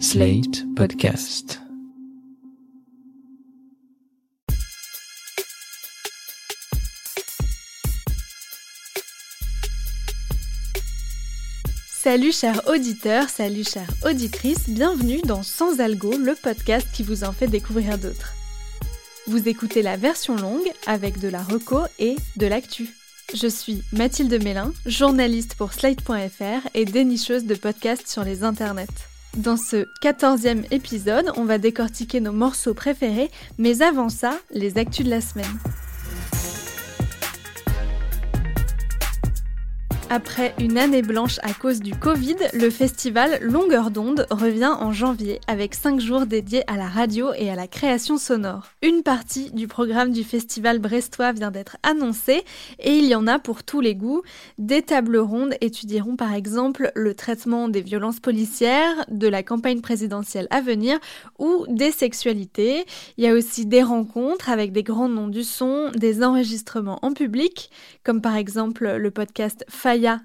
Slate Podcast. Salut chers auditeurs, salut chères auditrices, bienvenue dans Sans Algo, le podcast qui vous en fait découvrir d'autres. Vous écoutez la version longue avec de la reco et de l'actu. Je suis Mathilde Mélin, journaliste pour Slate.fr et dénicheuse de podcasts sur les internets. Dans ce quatorzième épisode, on va décortiquer nos morceaux préférés, mais avant ça, les actus de la semaine. Après une année blanche à cause du Covid, le festival Longueur d'onde revient en janvier avec 5 jours dédiés à la radio et à la création sonore. Une partie du programme du festival brestois vient d'être annoncée et il y en a pour tous les goûts. Des tables rondes étudieront par exemple le traitement des violences policières, de la campagne présidentielle à venir ou des sexualités. Il y a aussi des rencontres avec des grands noms du son, des enregistrements en public, comme par exemple le podcast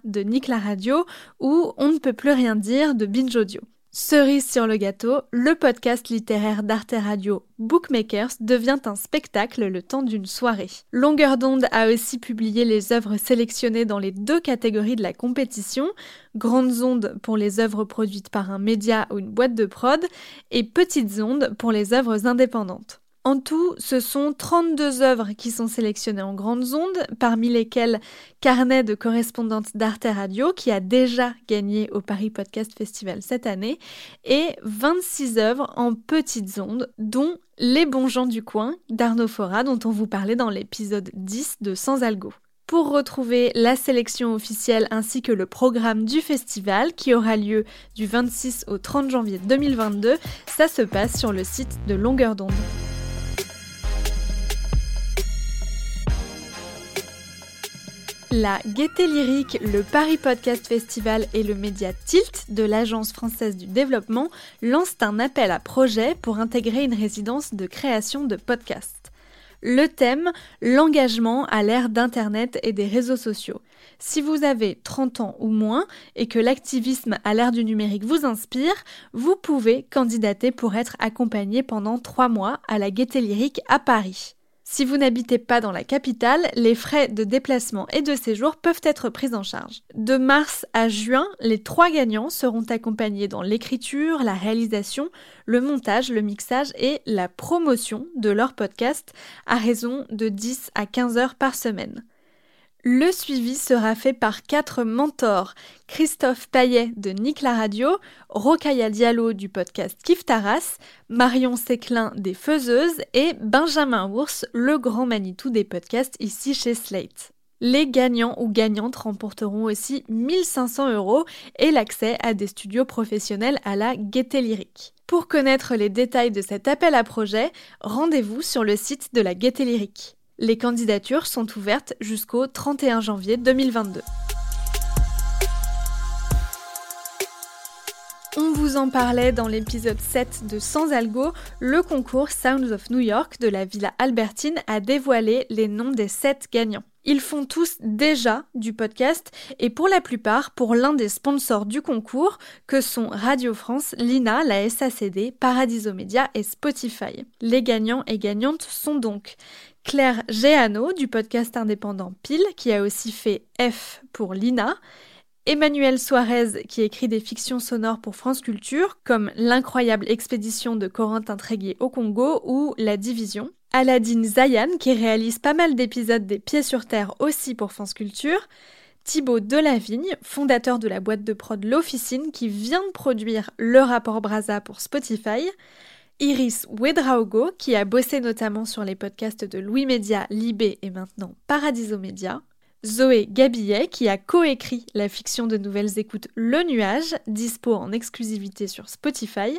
De Nick la Radio ou On ne peut plus rien dire de Binge Audio. Cerise sur le gâteau, le podcast littéraire d'Arte Radio Bookmakers devient un spectacle le temps d'une soirée. Longueur d'onde a aussi publié les œuvres sélectionnées dans les deux catégories de la compétition, grandes ondes pour les œuvres produites par un média ou une boîte de prod et petites ondes pour les œuvres indépendantes. En tout, ce sont 32 œuvres qui sont sélectionnées en grandes ondes, parmi lesquelles Carnet de correspondante d'Arte Radio, qui a déjà gagné au Paris Podcast Festival cette année, et 26 œuvres en petites ondes, dont Les bons gens du coin d'Arnaud Fora, dont on vous parlait dans l'épisode 10 de Sans Algo. Pour retrouver la sélection officielle ainsi que le programme du festival qui aura lieu du 26 au 30 janvier 2022, ça se passe sur le site de Longueur d'onde. La Gaieté Lyrique, le Paris Podcast Festival et le média Tilt de l'Agence française du développement lancent un appel à projet pour intégrer une résidence de création de podcasts. Le thème, l'engagement à l'ère d'Internet et des réseaux sociaux. Si vous avez 30 ans ou moins et que l'activisme à l'ère du numérique vous inspire, vous pouvez candidater pour être accompagné pendant 3 mois à la Gaieté Lyrique à Paris. Si vous n'habitez pas dans la capitale, les frais de déplacement et de séjour peuvent être pris en charge. De mars à juin, les trois gagnants seront accompagnés dans l'écriture, la réalisation, le montage, le mixage et la promotion de leur podcast à raison de 10 à 15 heures par semaine. Le suivi sera fait par quatre mentors Christophe Paillet de Nick la Radio, Rokaya Diallo du podcast Kif Taras, Marion Séclin des Faiseuses et Benjamin Ours, le grand Manitou des podcasts ici chez Slate. Les gagnants ou gagnantes remporteront aussi 1500 euros et l'accès à des studios professionnels à la Gaieté Lyrique. Pour connaître les détails de cet appel à projet, rendez-vous sur le site de la Gaieté Lyrique. Les candidatures sont ouvertes jusqu'au 31 janvier 2022. On vous en parlait dans l'épisode 7 de Sans Algo, le concours Sounds of New York de la Villa Albertine a dévoilé les noms des 7 gagnants. Ils font tous déjà du podcast et pour la plupart pour l'un des sponsors du concours que sont Radio France, Lina, la SACD, Paradiso Media et Spotify. Les gagnants et gagnantes sont donc Claire Géano du podcast indépendant Pile qui a aussi fait F pour Lina, Emmanuel Suarez qui écrit des fictions sonores pour France Culture comme L'incroyable expédition de Corentin Tréguier au Congo ou La Division, Aladine Zayan qui réalise pas mal d'épisodes des Pieds sur Terre aussi pour France Culture, Thibaut Delavigne, fondateur de la boîte de prod L'Officine qui vient de produire le rapport Brasa pour Spotify, Iris Wedraogo, qui a bossé notamment sur les podcasts de Louis Média, Libé et maintenant Paradiso Média. Zoé Gabillet, qui a coécrit la fiction de Nouvelles Écoutes Le Nuage, dispo en exclusivité sur Spotify.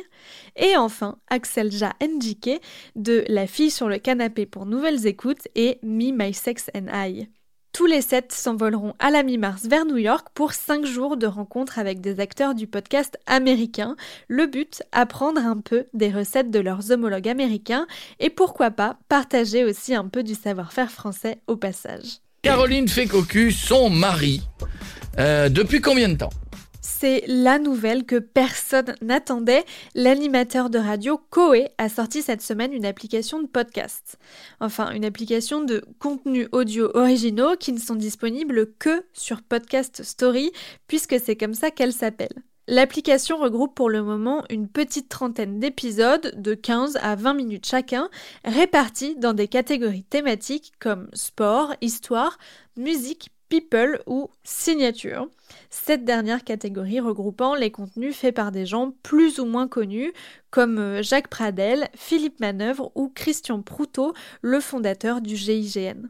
Et enfin, Axelja Njike, de La fille sur le canapé pour Nouvelles Écoutes et Me, My Sex and I. Tous les sept s'envoleront à la mi-mars vers New York pour cinq jours de rencontres avec des acteurs du podcast américain. Le but, apprendre un peu des recettes de leurs homologues américains et pourquoi pas partager aussi un peu du savoir-faire français au passage. Caroline fait son mari. Euh, depuis combien de temps? C'est la nouvelle que personne n'attendait. L'animateur de radio Koé a sorti cette semaine une application de podcast. Enfin, une application de contenu audio originaux qui ne sont disponibles que sur Podcast Story, puisque c'est comme ça qu'elle s'appelle. L'application regroupe pour le moment une petite trentaine d'épisodes de 15 à 20 minutes chacun, répartis dans des catégories thématiques comme sport, histoire, musique, people ou signature. Cette dernière catégorie regroupant les contenus faits par des gens plus ou moins connus comme euh, Jacques Pradel, Philippe Manœuvre ou Christian Proutot, le fondateur du GIGN.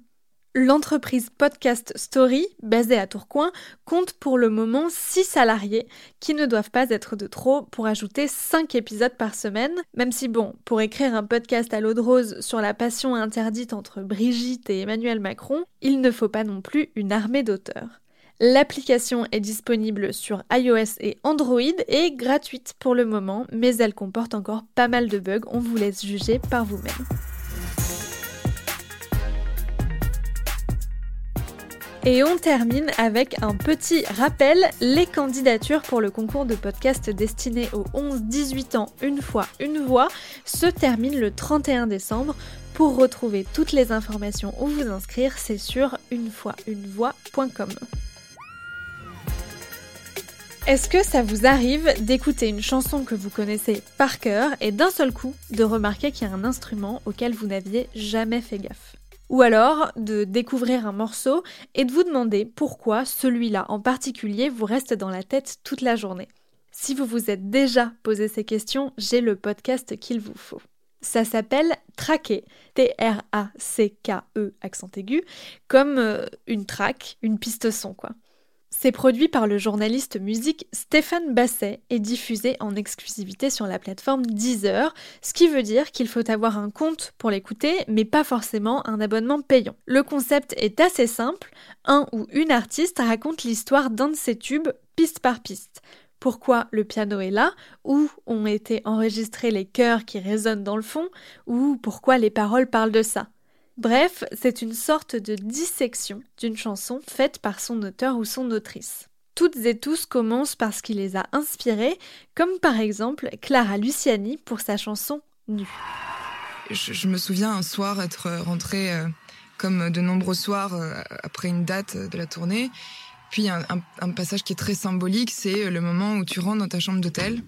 L'entreprise Podcast Story, basée à Tourcoing, compte pour le moment 6 salariés qui ne doivent pas être de trop pour ajouter 5 épisodes par semaine, même si bon, pour écrire un podcast à l'eau de rose sur la passion interdite entre Brigitte et Emmanuel Macron, il ne faut pas non plus une armée d'auteurs. L'application est disponible sur iOS et Android et gratuite pour le moment, mais elle comporte encore pas mal de bugs, on vous laisse juger par vous-même. Et on termine avec un petit rappel. Les candidatures pour le concours de podcast destiné aux 11-18 ans, une fois, une voix, se terminent le 31 décembre. Pour retrouver toutes les informations ou vous inscrire, c'est sur unefoisunevoix.com. Est-ce que ça vous arrive d'écouter une chanson que vous connaissez par cœur et d'un seul coup de remarquer qu'il y a un instrument auquel vous n'aviez jamais fait gaffe? Ou alors de découvrir un morceau et de vous demander pourquoi celui-là en particulier vous reste dans la tête toute la journée. Si vous vous êtes déjà posé ces questions, j'ai le podcast qu'il vous faut. Ça s'appelle Traquer, T-R-A-C-K-E accent aigu, comme euh, une track, une piste son quoi. C'est produit par le journaliste musique Stéphane Basset et diffusé en exclusivité sur la plateforme Deezer, ce qui veut dire qu'il faut avoir un compte pour l'écouter, mais pas forcément un abonnement payant. Le concept est assez simple, un ou une artiste raconte l'histoire d'un de ses tubes, piste par piste. Pourquoi le piano est là, où ont été enregistrés les chœurs qui résonnent dans le fond, ou pourquoi les paroles parlent de ça? Bref, c'est une sorte de dissection d'une chanson faite par son auteur ou son autrice. Toutes et tous commencent par ce qui les a inspirés, comme par exemple Clara Luciani pour sa chanson Nue. Je, me souviens un soir être rentrée, euh, comme de nombreux soirs euh, après une date de la tournée. Puis un passage qui est très symbolique, c'est le moment où tu rentres dans ta chambre d'hôtel.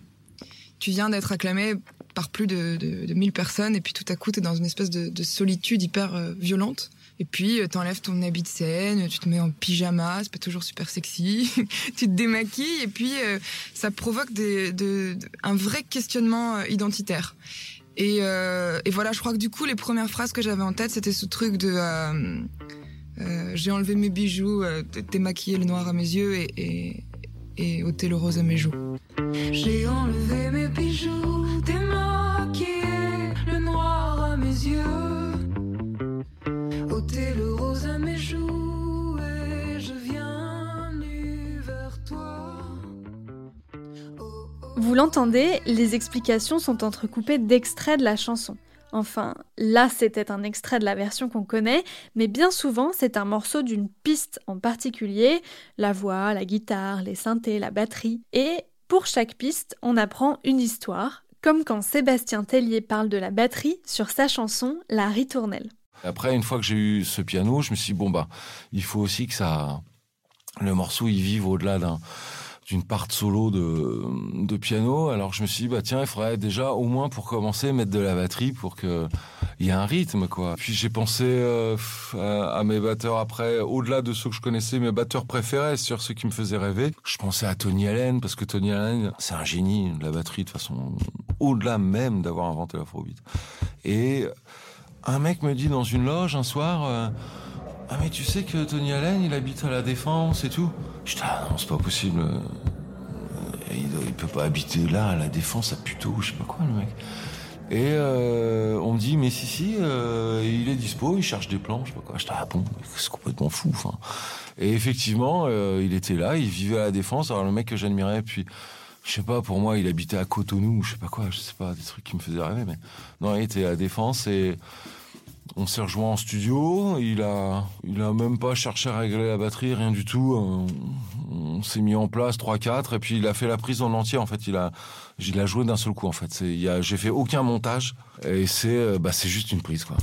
Tu viens d'être acclamé par plus de, de, de 1000 personnes et puis tout à coup tu es dans une espèce de, de solitude hyper euh, violente et puis euh, t'enlèves ton habit de scène, tu te mets en pyjama, c'est pas toujours super sexy, tu te démaquilles et puis euh, ça provoque un vrai questionnement identitaire. Et, voilà, je crois que du coup les premières phrases que j'avais en tête c'était ce truc de j'ai enlevé mes bijoux, démaquillé le noir à mes yeux et ôté le rose à mes joues. J'ai enlevé mes Vous l'entendez, les explications sont entrecoupées d'extraits de la chanson. Enfin, là c'était un extrait de la version qu'on connaît, mais bien souvent c'est un morceau d'une piste en particulier, la voix, la guitare, les synthés, la batterie, et pour chaque piste on apprend une histoire, comme quand Sébastien Tellier parle de la batterie sur sa chanson La Ritournelle. Après, une fois que j'ai eu ce piano, je me suis dit, bon, bah, il faut aussi que ça, le morceau, il vive au-delà d'un, d'une part solo de, de piano. Alors je me suis dit, bah tiens, il faudrait déjà, au moins pour commencer, mettre de la batterie pour que il y ait un rythme, quoi. Puis j'ai pensé euh, à, mes batteurs après, au-delà de ceux que je connaissais, mes batteurs préférés, sur ceux qui me faisaient rêver. Je pensais à Tony Allen, parce que Tony Allen, c'est un génie de la batterie, de façon, au-delà même d'avoir inventé l'afrobeat. Et un mec me dit dans une loge un soir, euh, ah mais tu sais que Tony Allen, il habite à la Défense et tout? Je dis ah non, c'est pas possible. Euh, il, peut pas habiter là à la Défense à Puteaux, je sais pas quoi le mec. Et euh, on me dit mais si si, euh, il est dispo, il cherche des plans, je sais pas quoi? Je dis ah bon, c'est complètement fou. Enfin. Et effectivement, il était là, il vivait à la Défense. Alors le mec que j'admirais, puis je sais pas, pour moi, il habitait à Cotonou, je sais pas quoi, je sais pas, des trucs qui me faisaient rêver, mais non, il était à la Défense et on s'est rejoint en studio. Il a, il a même pas cherché à régler la batterie, rien du tout. on s'est mis en place 3-4 et puis il a fait la prise en entier en fait il a il a joué d'un seul coup en fait j'ai fait aucun montage et c'est euh, bah c'est juste une prise quoi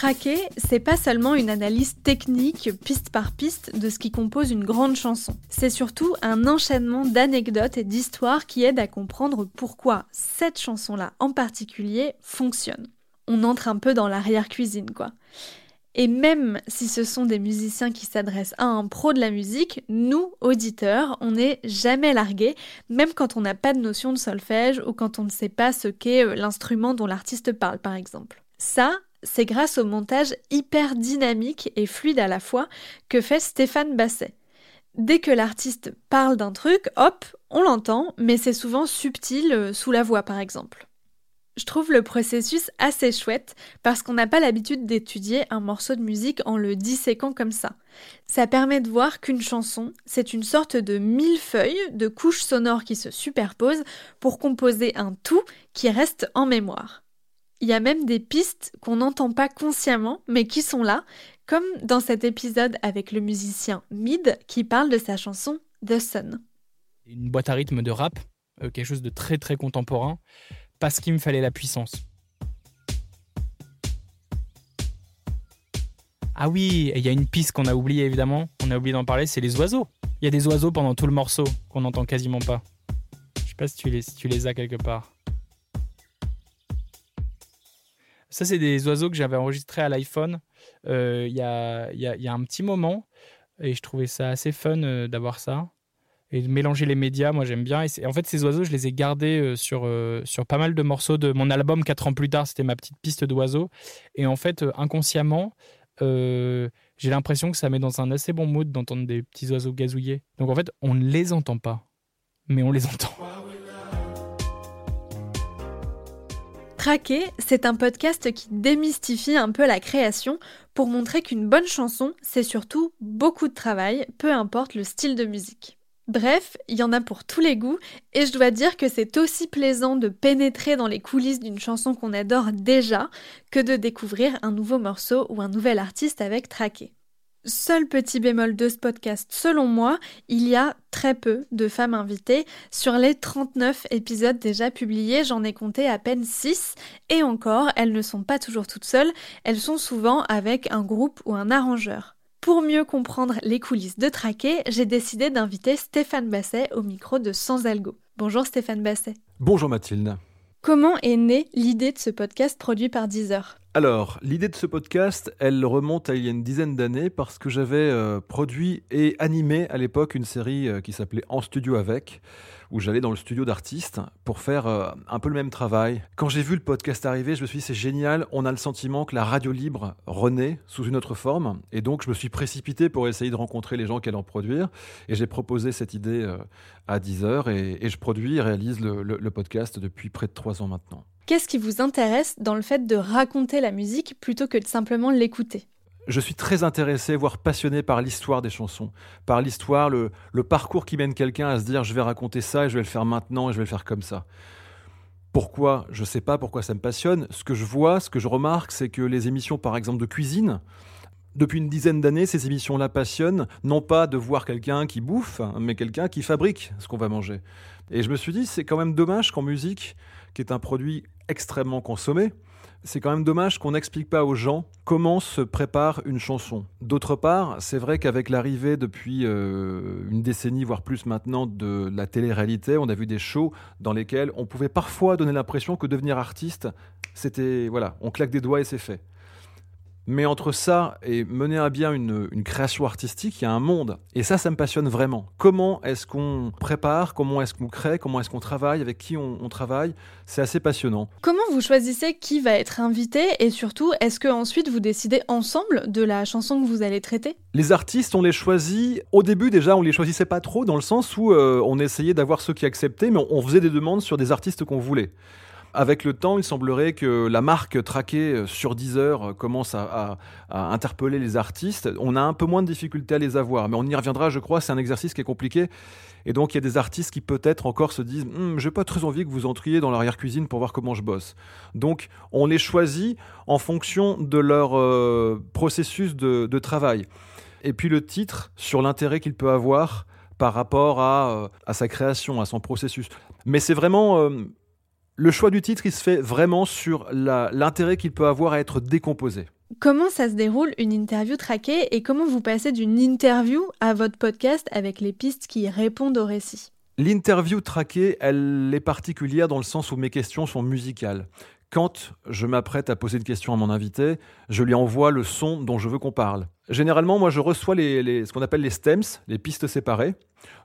Traquer, c'est pas seulement une analyse technique, piste par piste, de ce qui compose une grande chanson. C'est surtout un enchaînement d'anecdotes et d'histoires qui aident à comprendre pourquoi cette chanson-là en particulier fonctionne. On entre un peu dans l'arrière-cuisine, quoi. Et même si ce sont des musiciens qui s'adressent à un pro de la musique, nous, auditeurs, on n'est jamais largués, même quand on n'a pas de notion de solfège ou quand on ne sait pas ce qu'est euh, l'instrument dont l'artiste parle, par exemple. Ça, c'est grâce au montage hyper dynamique et fluide à la fois que fait Stéphane Basset. Dès que l'artiste parle d'un truc, hop, on l'entend, mais c'est souvent subtil euh, sous la voix par exemple. Je trouve le processus assez chouette parce qu'on n'a pas l'habitude d'étudier un morceau de musique en le disséquant comme ça. Ça permet de voir qu'une chanson, c'est une sorte de millefeuille de couches sonores qui se superposent pour composer un tout qui reste en mémoire. Il y a même des pistes qu'on n'entend pas consciemment, mais qui sont là, comme dans cet épisode avec le musicien Mid qui parle de sa chanson The Sun. Une boîte à rythme de rap, euh, quelque chose de très très contemporain, parce qu'il me fallait la puissance. Ah oui, il y a une piste qu'on a oubliée évidemment, on a oublié d'en parler, c'est les oiseaux. Il y a des oiseaux pendant tout le morceau qu'on n'entend quasiment pas. Je sais pas si tu les, si tu les as quelque part. Ça, c'est des oiseaux que j'avais enregistrés à l'iPhone euh, il y, a, y, a, un petit moment. Et je trouvais ça assez fun euh, d'avoir ça. Et de mélanger les médias, moi j'aime bien. Et en fait, ces oiseaux, je les ai gardés euh, sur, sur pas mal de morceaux de mon album 4 ans plus tard. C'était ma petite piste d'oiseaux. Et en fait, inconsciemment, j'ai l'impression que ça met dans un assez bon mood d'entendre des petits oiseaux gazouiller. Donc en fait, on ne les entend pas, mais on les entend. Traquer, c'est un podcast qui démystifie un peu la création pour montrer qu'une bonne chanson, c'est surtout beaucoup de travail, peu importe le style de musique. Bref, il y en a pour tous les goûts, et je dois dire que c'est aussi plaisant de pénétrer dans les coulisses d'une chanson qu'on adore déjà que de découvrir un nouveau morceau ou un nouvel artiste avec Traquer. Seul petit bémol de ce podcast, selon moi, il y a très peu de femmes invitées. Sur les 39 épisodes déjà publiés, j'en ai compté à peine 6. Et encore, elles ne sont pas toujours toutes seules, elles sont souvent avec un groupe ou un arrangeur. Pour mieux comprendre les coulisses de Traqué, j'ai décidé d'inviter Stéphane Basset au micro de Sans Algo. Bonjour Stéphane Basset. Bonjour Mathilde. Comment est née l'idée de ce podcast produit par Deezer? Alors, l'idée de ce podcast, elle remonte à il y a une dizaine d'années parce que j'avais euh, produit et animé à l'époque une série euh, qui s'appelait En studio avec, où j'allais dans le studio d'artistes pour faire euh, un peu le même travail. Quand j'ai vu le podcast arriver, je me suis dit c'est génial, on a le sentiment que la radio libre renaît sous une autre forme, et donc je me suis précipité pour essayer de rencontrer les gens qui allaient en produire, et j'ai proposé cette idée à 10 heures, et, je produis et réalise le podcast depuis près de trois ans maintenant. Qu'est-ce qui vous intéresse dans le fait de raconter la musique plutôt que de simplement l'écouter? Je suis très intéressé, voire passionné par l'histoire des chansons, par l'histoire, le, parcours qui mène quelqu'un à se dire je vais raconter ça et je vais le faire maintenant et je vais le faire comme ça. Pourquoi? Je ne sais pas pourquoi ça me passionne. Ce que je vois, ce que je remarque, c'est que les émissions, par exemple, de cuisine, depuis une dizaine d'années, ces émissions-là passionnent, non pas de voir quelqu'un qui bouffe, mais quelqu'un qui fabrique ce qu'on va manger. Et je me suis dit, c'est quand même dommage qu'en musique, qui est un produit extrêmement consommé, c'est quand même dommage qu'on n'explique pas aux gens comment se prépare une chanson. D'autre part, c'est vrai qu'avec l'arrivée depuis euh, une décennie, voire plus maintenant, de la télé-réalité, on a vu des shows dans lesquels on pouvait parfois donner l'impression que devenir artiste, c'était, voilà, on claque des doigts et c'est fait. Mais entre ça et mener à bien une, création artistique, il y a un monde. Et ça, ça me passionne vraiment. Comment est-ce qu'on prépare, comment est-ce qu'on crée, comment est-ce qu'on travaille, avec qui on, travaille C'est assez passionnant. Comment vous choisissez qui va être invité et surtout, est-ce que ensuite vous décidez ensemble de la chanson que vous allez traiter? Les artistes, on les choisit. Au début, déjà, on les choisissait pas trop dans le sens où euh, on essayait d'avoir ceux qui acceptaient, mais on faisait des demandes sur des artistes qu'on voulait. Avec le temps, il semblerait que la marque traquée sur Deezer commence à, interpeller les artistes. On a un peu moins de difficultés à les avoir, mais on y reviendra, je crois. C'est un exercice qui est compliqué. Et donc, il y a des artistes qui peut-être encore se disent hm, J'ai pas très envie que vous entriez dans l'arrière-cuisine pour voir comment je bosse. Donc, on les choisit en fonction de leur euh, processus de, travail. Et puis, le titre sur l'intérêt qu'il peut avoir par rapport à, euh, sa création, à son processus. Mais c'est vraiment. Euh, le choix du titre, il se fait vraiment sur l'intérêt qu'il peut avoir à être décomposé. Comment ça se déroule une interview traquée et comment vous passez d'une interview à votre podcast avec les pistes qui répondent au récit? L'interview traquée, elle est particulière dans le sens où mes questions sont musicales. Quand je m'apprête à poser une question à mon invité, je lui envoie le son dont je veux qu'on parle. Généralement, moi, je reçois ce qu'on appelle les stems, les pistes séparées.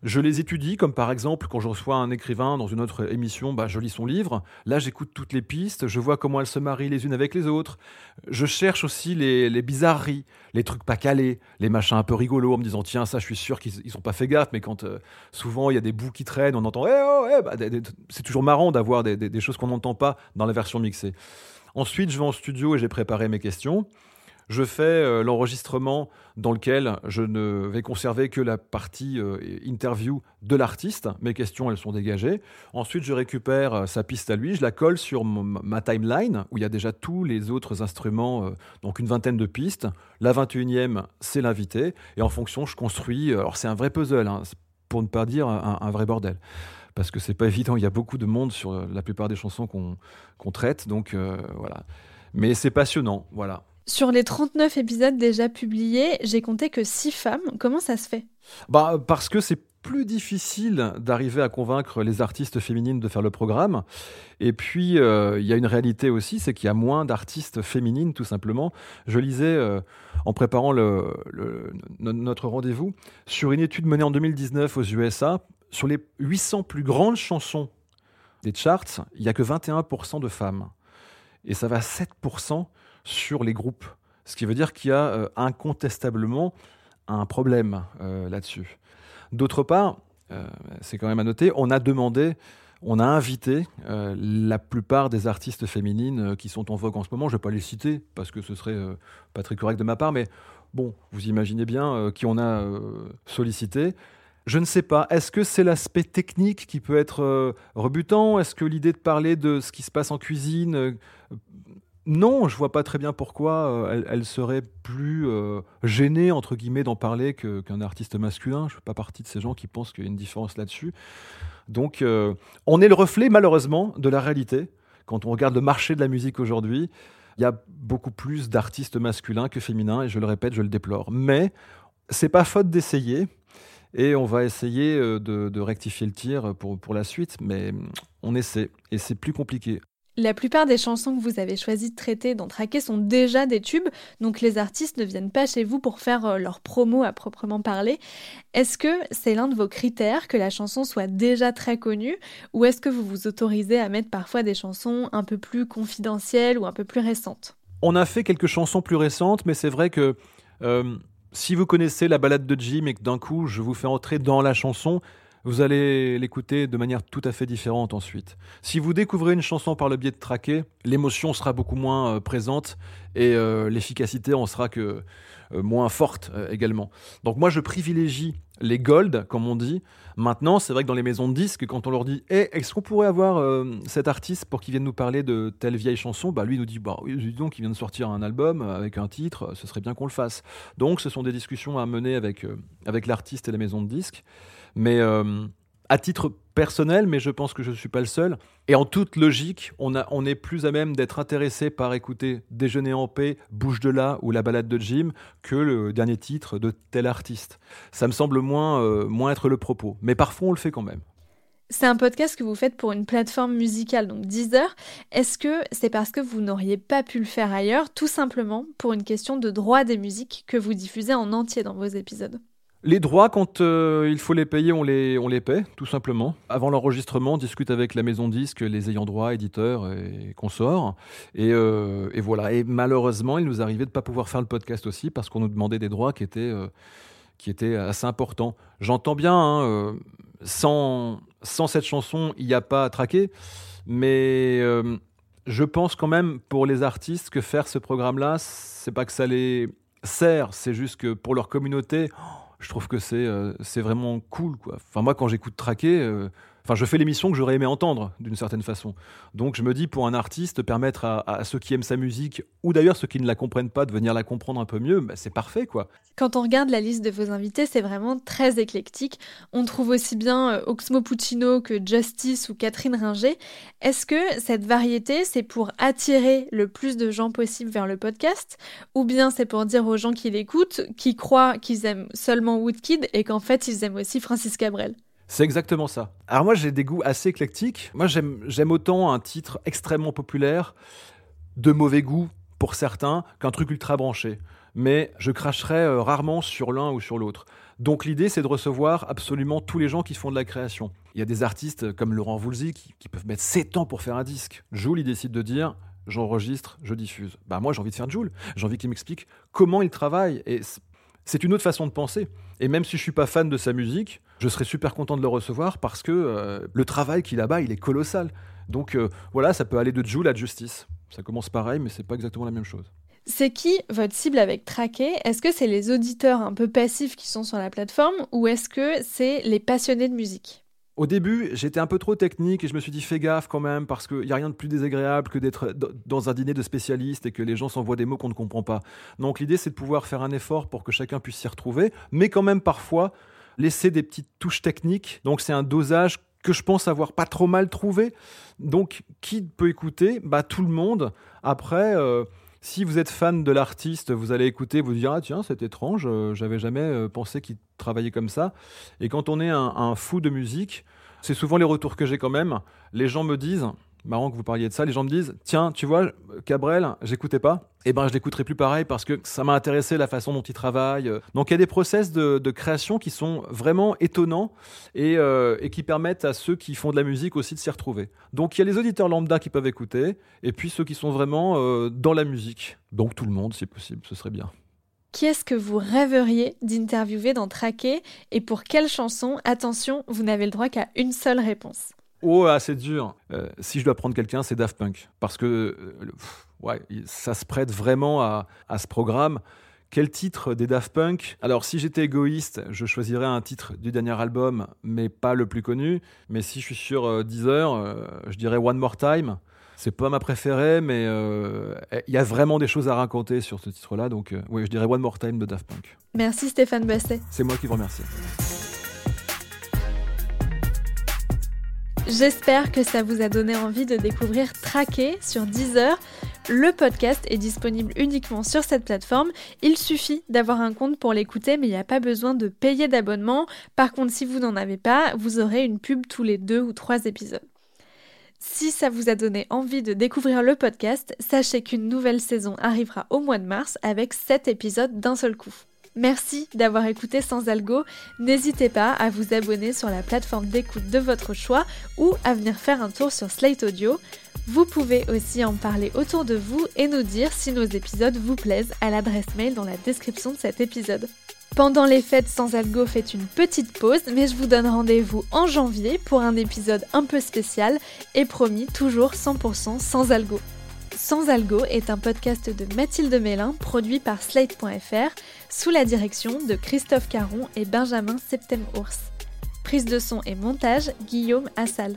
Je les étudie, comme par exemple quand je reçois un écrivain dans une autre émission, bah, je lis son livre. Là, j'écoute toutes les pistes, je vois comment elles se marient les unes avec les autres. Je cherche aussi les, bizarreries, les trucs pas calés, les machins un peu rigolos, en me disant tiens, ça, je suis sûr qu'ils sont pas fait gaffe, mais quand euh, souvent il y a des bouts qui traînent, on entend eh oh, eh, bah, c'est toujours marrant d'avoir des, des choses qu'on n'entend pas dans la version mixée. Ensuite, je vais en studio et j'ai préparé mes questions. Je fais euh, l'enregistrement dans lequel je ne vais conserver que la partie euh, interview de l'artiste. Mes questions, elles sont dégagées. Ensuite, je récupère euh, sa piste à lui, je la colle sur ma timeline où il y a déjà tous les autres instruments, donc une vingtaine de pistes. La 21e, c'est l'invité. Et en fonction, je construis. Alors, c'est un vrai puzzle, hein, pour ne pas dire un, vrai bordel parce que c'est pas évident. Il y a beaucoup de monde sur la plupart des chansons qu'on traite, donc voilà. Mais c'est passionnant, voilà. Sur les 39 épisodes déjà publiés, j'ai compté que 6 femmes. Comment ça se fait? Bah, Parce que c'est plus difficile d'arriver à convaincre les artistes féminines de faire le programme. Et puis, euh, il y a une réalité aussi, c'est qu'il y a moins d'artistes féminines, tout simplement. Je lisais, euh, en préparant notre rendez-vous, sur une étude menée en 2019 aux USA, sur les 800 plus grandes chansons des charts, il n'y a que 21% de femmes. Et ça va 7% sur les groupes. Ce qui veut dire qu'il y a euh, incontestablement un problème euh, là-dessus. D'autre part, euh, c'est quand même à noter, on a demandé, on a invité la plupart des artistes féminines qui sont en vogue en ce moment. Je ne vais pas les citer parce que ce serait pas très correct de ma part, mais bon, vous imaginez bien qui on a sollicité. Je ne sais pas. Est-ce que c'est l'aspect technique qui peut être rebutant? Est-ce que l'idée de parler de ce qui se passe en cuisine non, je vois pas très bien pourquoi euh, elle, serait plus euh, gênée d'en parler qu'un artiste masculin. Je fais pas partie de ces gens qui pensent qu'il y a une différence là-dessus. Donc, euh, on est le reflet malheureusement de la réalité. Quand on regarde le marché de la musique aujourd'hui, il y a beaucoup plus d'artistes masculins que féminins, et je le répète, je le déplore. Mais c'est pas faute d'essayer. Et on va essayer de, rectifier le tir pour la suite, mais on essaie. Et c'est plus compliqué. La plupart des chansons que vous avez choisi de traiter dans Traqué sont déjà des tubes, donc les artistes ne viennent pas chez vous pour faire euh, leur promo à proprement parler. Est-ce que c'est l'un de vos critères que la chanson soit déjà très connue, ou est-ce que vous vous autorisez à mettre parfois des chansons un peu plus confidentielles ou un peu plus récentes? On a fait quelques chansons plus récentes, mais c'est vrai que euh, si vous connaissez la balade de Jim et que d'un coup je vous fais entrer dans la chanson, vous allez l'écouter de manière tout à fait différente ensuite. Si vous découvrez une chanson par le biais de traquer, l'émotion sera beaucoup moins euh, présente et euh, l'efficacité en sera que euh, moins forte également. Donc moi je privilégie les gold, comme on dit. Maintenant, c'est vrai que dans les maisons de disques, quand on leur dit hey, est-ce qu'on pourrait avoir cet artiste pour qu'il vienne nous parler de telle vieille chanson? Bah lui nous dit bah oui, donc il vient de sortir un album avec un titre, ce serait bien qu'on le fasse. Donc ce sont des discussions à mener avec, avec l'artiste et la maison de disques. Mais euh, à titre personnel, mais je pense que je ne suis pas le seul. Et en toute logique, on, a, on est plus à même d'être intéressé par écouter Déjeuner en paix, Bouge de là ou La balade de Jim que le dernier titre de tel artiste. Ça me semble moins, euh, moins être le propos. Mais parfois, on le fait quand même. C'est un podcast que vous faites pour une plateforme musicale, donc Deezer. Est-ce que c'est parce que vous n'auriez pas pu le faire ailleurs, tout simplement pour une question de droit des musiques que vous diffusez en entier dans vos épisodes? Les droits, quand euh, il faut les payer, on les, on les paie, tout simplement. Avant l'enregistrement, on discute avec la maison disque, les ayants droit, éditeurs et consorts. Et, euh, et, voilà. Et malheureusement, il nous arrivait de ne pas pouvoir faire le podcast aussi parce qu'on nous demandait des droits qui étaient, euh, qui étaient assez importants. J'entends bien, hein, sans, sans cette chanson, il n'y a pas à traquer. Mais je pense quand même pour les artistes que faire ce programme-là, c'est pas que ça les sert, c'est juste que pour leur communauté, je trouve que c'est euh, c'est vraiment cool. Quoi. Enfin, moi, quand j'écoute Traquer, euh, Enfin, je fais l'émission que j'aurais aimé entendre, d'une certaine façon. Donc, je me dis, pour un artiste, permettre à, ceux qui aiment sa musique, ou d'ailleurs ceux qui ne la comprennent pas, de venir la comprendre un peu mieux, bah, c'est parfait, quoi. Quand on regarde la liste de vos invités, c'est vraiment très éclectique. On trouve aussi bien euh, Oxmo Puccino que Justice ou Catherine Ringer. Est-ce que cette variété, c'est pour attirer le plus de gens possible vers le podcast, ou bien c'est pour dire aux gens qui l'écoutent, qui croient qu'ils aiment seulement Woodkid et qu'en fait, ils aiment aussi Francis Cabrel? C'est exactement ça. Alors moi j'ai des goûts assez éclectiques. Moi j'aime autant un titre extrêmement populaire, de mauvais goût pour certains, qu'un truc ultra branché. Mais je cracherai euh, rarement sur l'un ou sur l'autre. Donc l'idée c'est de recevoir absolument tous les gens qui font de la création. Il y a des artistes comme Laurent Voulzy qui, peuvent mettre 7 ans pour faire un disque. Joule il décide de dire j'enregistre, je diffuse. Bah moi j'ai envie de faire Joule. J'ai envie qu'il m'explique comment il travaille. C'est une autre façon de penser. Et même si je suis pas fan de sa musique, je serais super content de le recevoir parce que euh, le travail qu'il a bas, il est colossal. Donc euh, voilà, ça peut aller de Joule à Justice. Ça commence pareil, mais c'est pas exactement la même chose. C'est qui votre cible avec Traqué? Est-ce que c'est les auditeurs un peu passifs qui sont sur la plateforme ou est-ce que c'est les passionnés de musique? Au début, j'étais un peu trop technique et je me suis dit fais gaffe quand même parce qu'il n'y a rien de plus désagréable que d'être dans un dîner de spécialistes et que les gens s'envoient des mots qu'on ne comprend pas. Donc l'idée c'est de pouvoir faire un effort pour que chacun puisse s'y retrouver, mais quand même parfois laisser des petites touches techniques. Donc c'est un dosage que je pense avoir pas trop mal trouvé. Donc qui peut écouter? Bah tout le monde. Après. Euh, si vous êtes fan de l'artiste, vous allez écouter, vous dire ah tiens c'est étrange, euh, j'avais jamais euh, pensé qu'il travaillait comme ça. Et quand on est un fou de musique, c'est souvent les retours que j'ai quand même. Les gens me disent marrant que vous parliez de ça. Les gens me disent Tiens, tu vois, Cabrel, j'écoutais pas. Eh ben, je l'écouterai plus pareil parce que ça m'a intéressé la façon dont il travaille. Donc, il y a des process de, création qui sont vraiment étonnants euh, et, qui permettent à ceux qui font de la musique aussi de s'y retrouver. Donc, il y a les auditeurs lambda qui peuvent écouter et puis ceux qui sont vraiment euh, dans la musique. Donc, tout le monde, si possible, ce serait bien. Qui est-ce que vous rêveriez d'interviewer dans Traqué et pour quelle chanson? Attention, vous n'avez le droit qu'à une seule réponse. Oh, ah, c'est dur. Euh, si je dois prendre quelqu'un, c'est Daft Punk. Parce que euh, ouais, ça se prête vraiment à, ce programme. Quel titre des Daft Punk? Alors, si j'étais égoïste, je choisirais un titre du dernier album, mais pas le plus connu. Mais si je suis sur euh, Deezer, je dirais One More Time. C'est pas ma préférée, mais il y a vraiment des choses à raconter sur ce titre-là. Donc, oui, je dirais One More Time de Daft Punk. Merci Stéphane Basset. C'est moi qui vous remercie. J'espère que ça vous a donné envie de découvrir Traqué sur Deezer. Le podcast est disponible uniquement sur cette plateforme. Il suffit d'avoir un compte pour l'écouter, mais il n'y a pas besoin de payer d'abonnement. Par contre, si vous n'en avez pas, vous aurez une pub tous les deux ou trois épisodes. Si ça vous a donné envie de découvrir le podcast, sachez qu'une nouvelle saison arrivera au mois de mars avec 7 épisodes d'un seul coup. Merci d'avoir écouté Sans Algo. N'hésitez pas à vous abonner sur la plateforme d'écoute de votre choix ou à venir faire un tour sur Slate Audio. Vous pouvez aussi en parler autour de vous et nous dire si nos épisodes vous plaisent à l'adresse mail dans la description de cet épisode. Pendant les fêtes, Sans Algo fait une petite pause, mais je vous donne rendez-vous en janvier pour un épisode un peu spécial et promis toujours 100% sans algo. Sans Algo est un podcast de Mathilde Mélin produit par Slate.fr sous la direction de Christophe Caron et Benjamin Septem-Ours. Prise de son et montage Guillaume Assal.